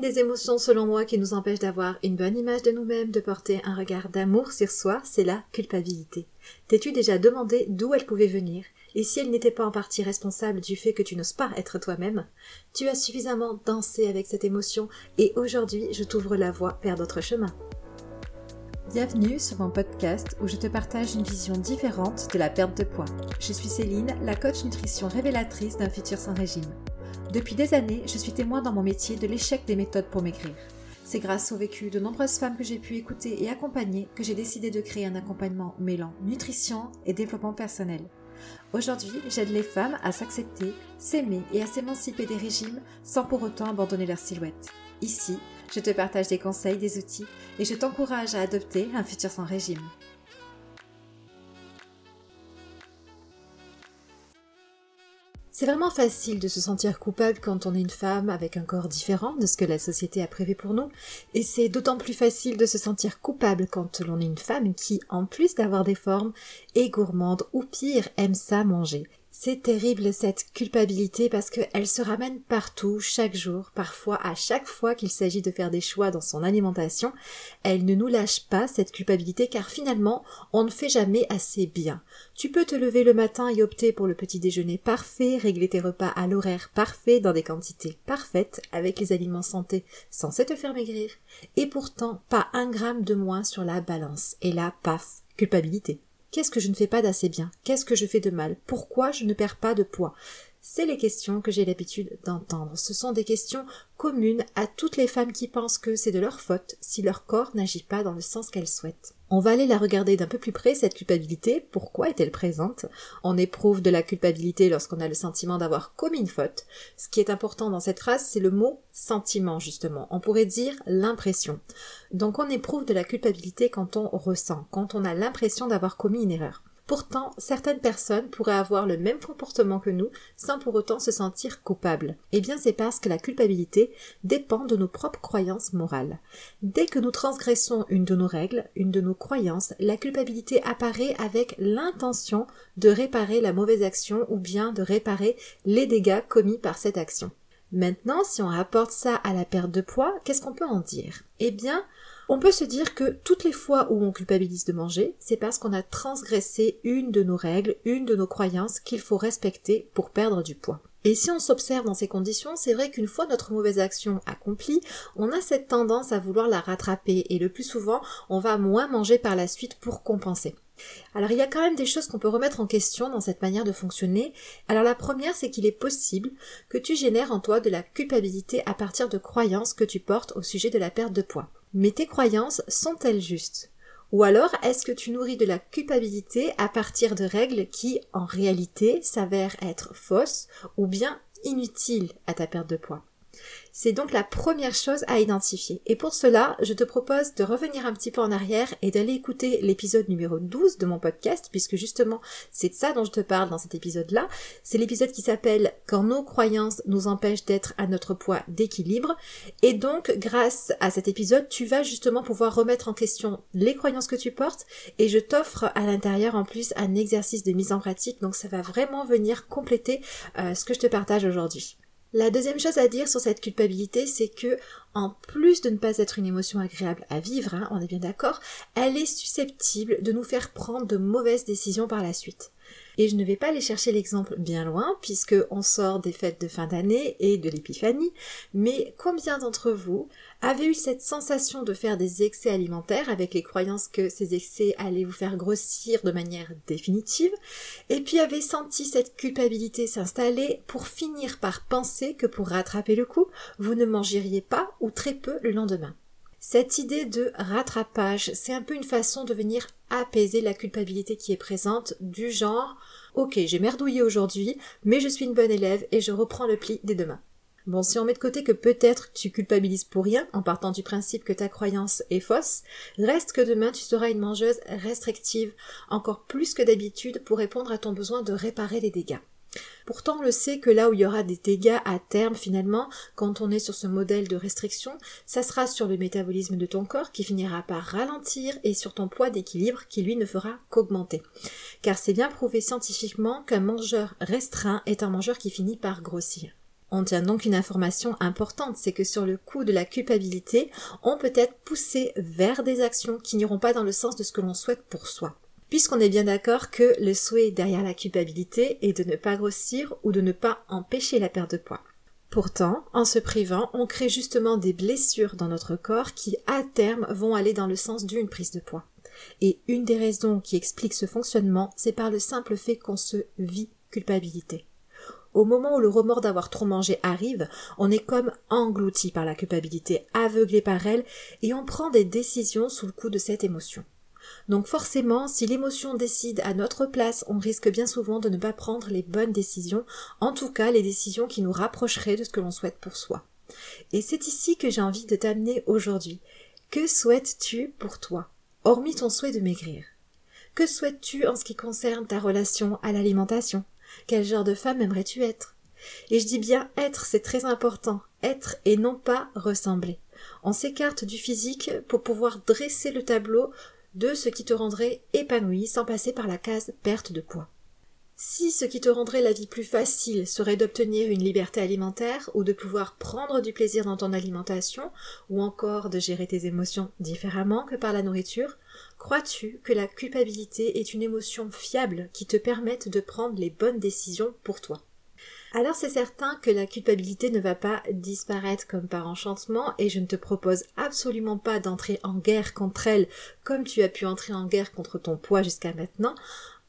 des émotions selon moi qui nous empêche d'avoir une bonne image de nous-mêmes, de porter un regard d'amour sur soi, c'est la culpabilité. T'es-tu déjà demandé d'où elle pouvait venir? Et si elle n'était pas en partie responsable du fait que tu n'oses pas être toi-même, tu as suffisamment dansé avec cette émotion et aujourd'hui je t'ouvre la voie vers d'autres chemins. Bienvenue sur mon podcast où je te partage une vision différente de la perte de poids. Je suis Céline, la coach nutrition révélatrice d'un futur sans régime. Depuis des années, je suis témoin dans mon métier de l'échec des méthodes pour maigrir. C'est grâce au vécu de nombreuses femmes que j'ai pu écouter et accompagner que j'ai décidé de créer un accompagnement mêlant nutrition et développement personnel. Aujourd'hui, j'aide les femmes à s'accepter, s'aimer et à s'émanciper des régimes sans pour autant abandonner leur silhouette. Ici, je te partage des conseils, des outils et je t'encourage à adopter un futur sans régime. C'est vraiment facile de se sentir coupable quand on est une femme avec un corps différent de ce que la société a prévu pour nous, et c'est d'autant plus facile de se sentir coupable quand l'on est une femme qui, en plus d'avoir des formes, est gourmande ou pire, aime ça manger. C'est terrible cette culpabilité parce qu'elle se ramène partout, chaque jour, parfois à chaque fois qu'il s'agit de faire des choix dans son alimentation. Elle ne nous lâche pas cette culpabilité car finalement on ne fait jamais assez bien. Tu peux te lever le matin et opter pour le petit déjeuner parfait, régler tes repas à l'horaire parfait dans des quantités parfaites avec les aliments santé censés te faire maigrir et pourtant pas un gramme de moins sur la balance. Et là, paf, culpabilité. Qu'est-ce que je ne fais pas d'assez bien? Qu'est-ce que je fais de mal? Pourquoi je ne perds pas de poids? C'est les questions que j'ai l'habitude d'entendre. Ce sont des questions communes à toutes les femmes qui pensent que c'est de leur faute si leur corps n'agit pas dans le sens qu'elles souhaitent. On va aller la regarder d'un peu plus près, cette culpabilité. Pourquoi est-elle présente? On éprouve de la culpabilité lorsqu'on a le sentiment d'avoir commis une faute. Ce qui est important dans cette phrase, c'est le mot sentiment, justement. On pourrait dire l'impression. Donc on éprouve de la culpabilité quand on ressent, quand on a l'impression d'avoir commis une erreur. Pourtant, certaines personnes pourraient avoir le même comportement que nous sans pour autant se sentir coupables. Eh bien, c'est parce que la culpabilité dépend de nos propres croyances morales. Dès que nous transgressons une de nos règles, une de nos croyances, la culpabilité apparaît avec l'intention de réparer la mauvaise action ou bien de réparer les dégâts commis par cette action. Maintenant, si on rapporte ça à la perte de poids, qu'est-ce qu'on peut en dire? Eh bien, on peut se dire que toutes les fois où on culpabilise de manger, c'est parce qu'on a transgressé une de nos règles, une de nos croyances qu'il faut respecter pour perdre du poids. Et si on s'observe dans ces conditions, c'est vrai qu'une fois notre mauvaise action accomplie, on a cette tendance à vouloir la rattraper et le plus souvent, on va moins manger par la suite pour compenser. Alors il y a quand même des choses qu'on peut remettre en question dans cette manière de fonctionner. Alors la première, c'est qu'il est possible que tu génères en toi de la culpabilité à partir de croyances que tu portes au sujet de la perte de poids. Mais tes croyances sont-elles justes? Ou alors est-ce que tu nourris de la culpabilité à partir de règles qui, en réalité, s'avèrent être fausses ou bien inutiles à ta perte de poids? C'est donc la première chose à identifier. Et pour cela, je te propose de revenir un petit peu en arrière et d'aller écouter l'épisode numéro 12 de mon podcast, puisque justement, c'est de ça dont je te parle dans cet épisode-là. C'est l'épisode qui s'appelle Quand nos croyances nous empêchent d'être à notre poids d'équilibre. Et donc, grâce à cet épisode, tu vas justement pouvoir remettre en question les croyances que tu portes et je t'offre à l'intérieur en plus un exercice de mise en pratique. Donc, ça va vraiment venir compléter euh, ce que je te partage aujourd'hui. La deuxième chose à dire sur cette culpabilité, c'est que, en plus de ne pas être une émotion agréable à vivre, hein, on est bien d'accord, elle est susceptible de nous faire prendre de mauvaises décisions par la suite. Et je ne vais pas aller chercher l'exemple bien loin, puisque on sort des fêtes de fin d'année et de l'épiphanie, mais combien d'entre vous avez eu cette sensation de faire des excès alimentaires avec les croyances que ces excès allaient vous faire grossir de manière définitive, et puis avez senti cette culpabilité s'installer pour finir par penser que pour rattraper le coup, vous ne mangeriez pas ou très peu le lendemain? Cette idée de rattrapage, c'est un peu une façon de venir apaiser la culpabilité qui est présente du genre Ok, j'ai merdouillé aujourd'hui, mais je suis une bonne élève et je reprends le pli dès demain. Bon, si on met de côté que peut-être tu culpabilises pour rien, en partant du principe que ta croyance est fausse, reste que demain tu seras une mangeuse restrictive, encore plus que d'habitude pour répondre à ton besoin de réparer les dégâts. Pourtant, on le sait que là où il y aura des dégâts à terme, finalement, quand on est sur ce modèle de restriction, ça sera sur le métabolisme de ton corps qui finira par ralentir et sur ton poids d'équilibre qui lui ne fera qu'augmenter. Car c'est bien prouvé scientifiquement qu'un mangeur restreint est un mangeur qui finit par grossir. On tient donc une information importante, c'est que sur le coup de la culpabilité, on peut être poussé vers des actions qui n'iront pas dans le sens de ce que l'on souhaite pour soi. Puisqu'on est bien d'accord que le souhait derrière la culpabilité est de ne pas grossir ou de ne pas empêcher la perte de poids. Pourtant, en se privant, on crée justement des blessures dans notre corps qui, à terme, vont aller dans le sens d'une prise de poids. Et une des raisons qui explique ce fonctionnement, c'est par le simple fait qu'on se vit culpabilité. Au moment où le remords d'avoir trop mangé arrive, on est comme englouti par la culpabilité, aveuglé par elle, et on prend des décisions sous le coup de cette émotion. Donc forcément, si l'émotion décide à notre place, on risque bien souvent de ne pas prendre les bonnes décisions, en tout cas les décisions qui nous rapprocheraient de ce que l'on souhaite pour soi. Et c'est ici que j'ai envie de t'amener aujourd'hui. Que souhaites-tu pour toi, hormis ton souhait de maigrir? Que souhaites-tu en ce qui concerne ta relation à l'alimentation? Quel genre de femme aimerais-tu être? Et je dis bien être, c'est très important. Être et non pas ressembler. On s'écarte du physique pour pouvoir dresser le tableau de ce qui te rendrait épanoui sans passer par la case perte de poids. Si ce qui te rendrait la vie plus facile serait d'obtenir une liberté alimentaire ou de pouvoir prendre du plaisir dans ton alimentation ou encore de gérer tes émotions différemment que par la nourriture, crois-tu que la culpabilité est une émotion fiable qui te permette de prendre les bonnes décisions pour toi? Alors c'est certain que la culpabilité ne va pas disparaître comme par enchantement et je ne te propose absolument pas d'entrer en guerre contre elle comme tu as pu entrer en guerre contre ton poids jusqu'à maintenant.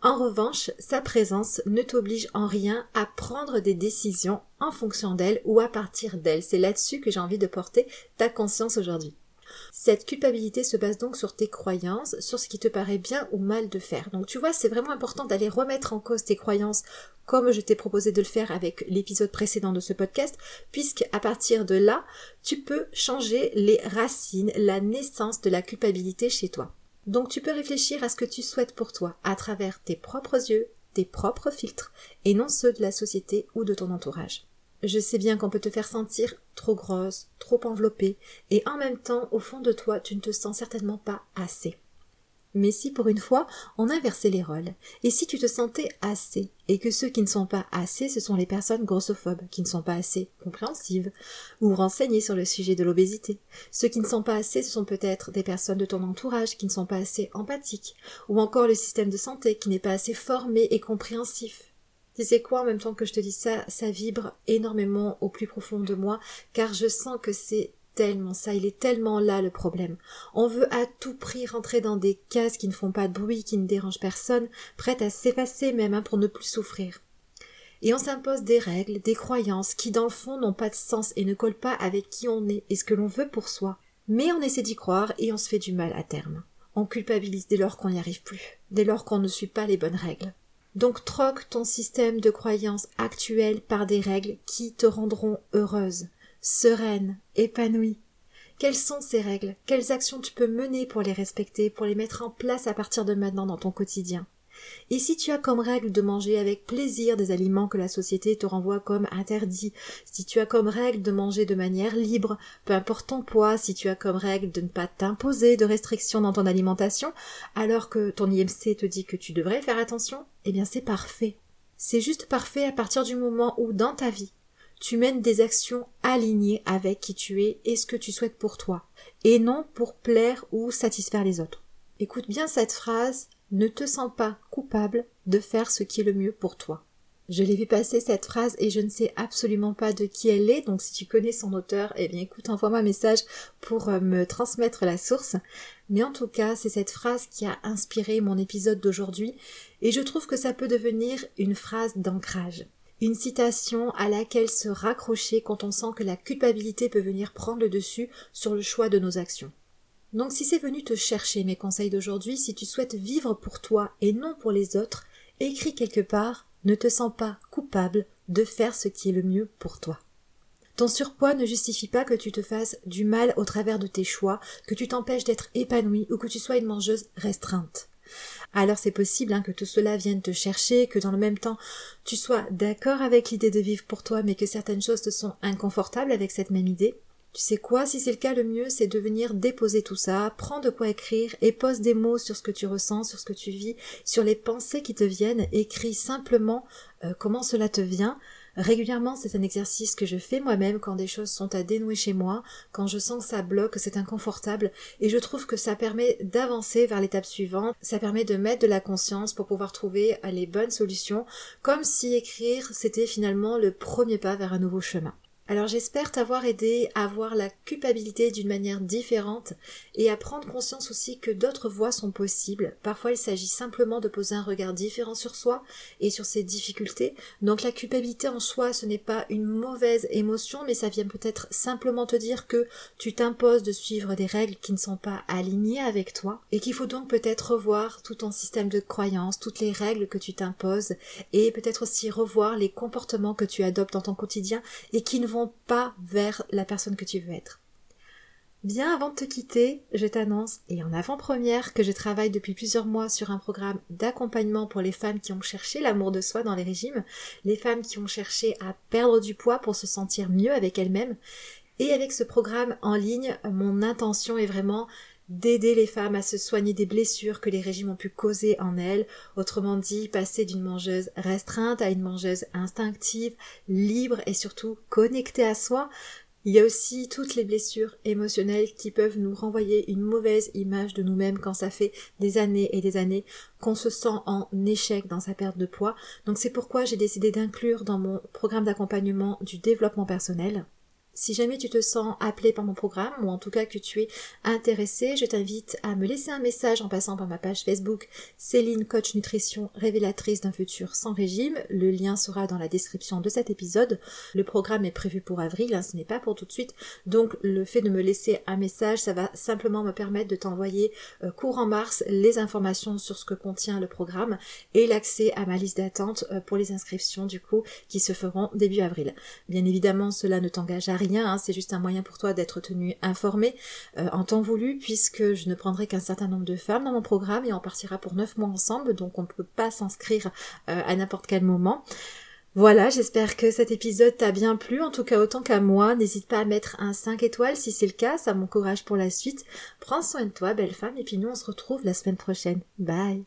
En revanche, sa présence ne t'oblige en rien à prendre des décisions en fonction d'elle ou à partir d'elle. C'est là-dessus que j'ai envie de porter ta conscience aujourd'hui. Cette culpabilité se base donc sur tes croyances, sur ce qui te paraît bien ou mal de faire. Donc tu vois, c'est vraiment important d'aller remettre en cause tes croyances comme je t'ai proposé de le faire avec l'épisode précédent de ce podcast, puisque à partir de là, tu peux changer les racines, la naissance de la culpabilité chez toi. Donc tu peux réfléchir à ce que tu souhaites pour toi à travers tes propres yeux, tes propres filtres, et non ceux de la société ou de ton entourage. Je sais bien qu'on peut te faire sentir trop grosse, trop enveloppée, et en même temps, au fond de toi, tu ne te sens certainement pas assez. Mais si pour une fois on inversait les rôles, et si tu te sentais assez, et que ceux qui ne sont pas assez, ce sont les personnes grossophobes, qui ne sont pas assez compréhensives, ou renseignées sur le sujet de l'obésité. Ceux qui ne sont pas assez, ce sont peut-être des personnes de ton entourage qui ne sont pas assez empathiques, ou encore le système de santé qui n'est pas assez formé et compréhensif. Tu sais quoi, en même temps que je te dis ça, ça vibre énormément au plus profond de moi, car je sens que c'est tellement ça, il est tellement là le problème. On veut à tout prix rentrer dans des cases qui ne font pas de bruit, qui ne dérangent personne, prêtes à s'effacer même hein, pour ne plus souffrir. Et on s'impose des règles, des croyances qui dans le fond n'ont pas de sens et ne collent pas avec qui on est et ce que l'on veut pour soi. Mais on essaie d'y croire et on se fait du mal à terme. On culpabilise dès lors qu'on n'y arrive plus, dès lors qu'on ne suit pas les bonnes règles. Donc troque ton système de croyances actuel par des règles qui te rendront heureuse, sereine, épanouie. Quelles sont ces règles? Quelles actions tu peux mener pour les respecter, pour les mettre en place à partir de maintenant dans ton quotidien? Et si tu as comme règle de manger avec plaisir des aliments que la société te renvoie comme interdits, si tu as comme règle de manger de manière libre, peu importe ton poids, si tu as comme règle de ne pas t'imposer de restrictions dans ton alimentation, alors que ton IMC te dit que tu devrais faire attention, eh bien c'est parfait. C'est juste parfait à partir du moment où dans ta vie, tu mènes des actions alignées avec qui tu es et ce que tu souhaites pour toi, et non pour plaire ou satisfaire les autres. Écoute bien cette phrase, ne te sens pas coupable de faire ce qui est le mieux pour toi. Je l'ai vu passer cette phrase et je ne sais absolument pas de qui elle est, donc si tu connais son auteur, eh bien écoute, envoie-moi un message pour euh, me transmettre la source. Mais en tout cas, c'est cette phrase qui a inspiré mon épisode d'aujourd'hui et je trouve que ça peut devenir une phrase d'ancrage une citation à laquelle se raccrocher quand on sent que la culpabilité peut venir prendre le dessus sur le choix de nos actions. Donc si c'est venu te chercher mes conseils d'aujourd'hui, si tu souhaites vivre pour toi et non pour les autres, écris quelque part ne te sens pas coupable de faire ce qui est le mieux pour toi. Ton surpoids ne justifie pas que tu te fasses du mal au travers de tes choix, que tu t'empêches d'être épanoui ou que tu sois une mangeuse restreinte alors c'est possible hein, que tout cela vienne te chercher, que dans le même temps tu sois d'accord avec l'idée de vivre pour toi, mais que certaines choses te sont inconfortables avec cette même idée. Tu sais quoi, si c'est le cas, le mieux c'est de venir déposer tout ça, prends de quoi écrire et pose des mots sur ce que tu ressens, sur ce que tu vis, sur les pensées qui te viennent, écris simplement euh, comment cela te vient, Régulièrement, c'est un exercice que je fais moi-même quand des choses sont à dénouer chez moi, quand je sens que ça bloque, que c'est inconfortable, et je trouve que ça permet d'avancer vers l'étape suivante, ça permet de mettre de la conscience pour pouvoir trouver les bonnes solutions, comme si écrire c'était finalement le premier pas vers un nouveau chemin. Alors j'espère t'avoir aidé à voir la culpabilité d'une manière différente et à prendre conscience aussi que d'autres voies sont possibles. Parfois il s'agit simplement de poser un regard différent sur soi et sur ses difficultés. Donc la culpabilité en soi ce n'est pas une mauvaise émotion mais ça vient peut-être simplement te dire que tu t'imposes de suivre des règles qui ne sont pas alignées avec toi et qu'il faut donc peut-être revoir tout ton système de croyances, toutes les règles que tu t'imposes et peut-être aussi revoir les comportements que tu adoptes dans ton quotidien et qui ne vont pas vers la personne que tu veux être. Bien avant de te quitter, je t'annonce, et en avant-première, que je travaille depuis plusieurs mois sur un programme d'accompagnement pour les femmes qui ont cherché l'amour de soi dans les régimes, les femmes qui ont cherché à perdre du poids pour se sentir mieux avec elles-mêmes. Et avec ce programme en ligne, mon intention est vraiment d'aider les femmes à se soigner des blessures que les régimes ont pu causer en elles, autrement dit passer d'une mangeuse restreinte à une mangeuse instinctive, libre et surtout connectée à soi. Il y a aussi toutes les blessures émotionnelles qui peuvent nous renvoyer une mauvaise image de nous-mêmes quand ça fait des années et des années qu'on se sent en échec dans sa perte de poids. Donc c'est pourquoi j'ai décidé d'inclure dans mon programme d'accompagnement du développement personnel si jamais tu te sens appelé par mon programme ou en tout cas que tu es intéressé, je t'invite à me laisser un message en passant par ma page Facebook Céline Coach Nutrition révélatrice d'un futur sans régime. Le lien sera dans la description de cet épisode. Le programme est prévu pour avril, hein, ce n'est pas pour tout de suite. Donc le fait de me laisser un message, ça va simplement me permettre de t'envoyer euh, courant mars les informations sur ce que contient le programme et l'accès à ma liste d'attente euh, pour les inscriptions du coup qui se feront début avril. Bien évidemment, cela ne t'engage à rien, hein, c'est juste un moyen pour toi d'être tenu informé euh, en temps voulu, puisque je ne prendrai qu'un certain nombre de femmes dans mon programme et on partira pour neuf mois ensemble, donc on ne peut pas s'inscrire euh, à n'importe quel moment. Voilà, j'espère que cet épisode t'a bien plu, en tout cas autant qu'à moi. N'hésite pas à mettre un 5 étoiles si c'est le cas, ça m'encourage pour la suite. Prends soin de toi, belle femme, et puis nous on se retrouve la semaine prochaine. Bye